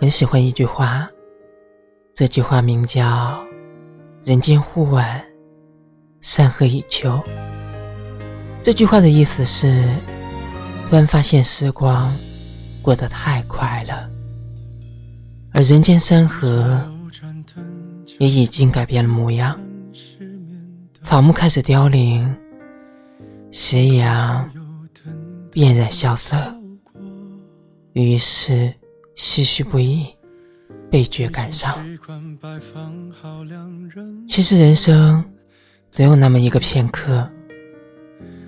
很喜欢一句话，这句话名叫“人间忽晚，山河已秋”。这句话的意思是，突然发现时光过得太快了，而人间山河也已经改变了模样，草木开始凋零，斜阳变染萧瑟，于是。唏嘘不已，倍觉感伤。其实人生总有那么一个片刻，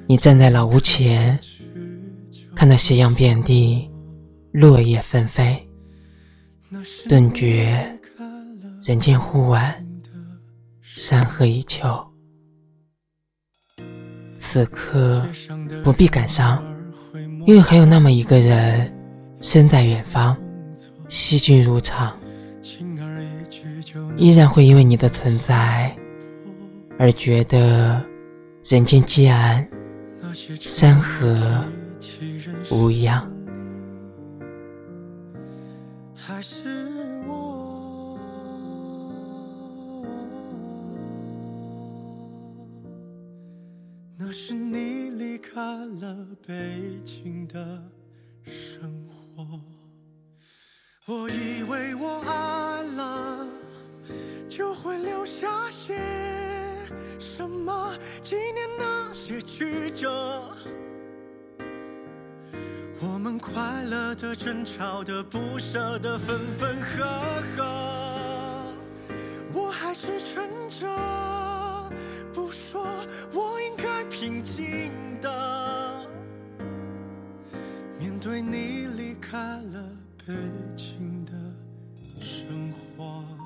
你站在老屋前，看到斜阳遍地，落叶纷飞，顿觉人间忽晚，山河已秋。此刻不必感伤，因为还有那么一个人，身在远方。惜君如常，依然会因为你的存在而觉得人间寂安，山河无恙。那是你离开了北京的我以为我爱了，就会留下些什么纪念那些曲折。我们快乐的、争吵的、不舍的、分分合合。我还是撑着不说，我应该平静的面对你离开了。北京的生活。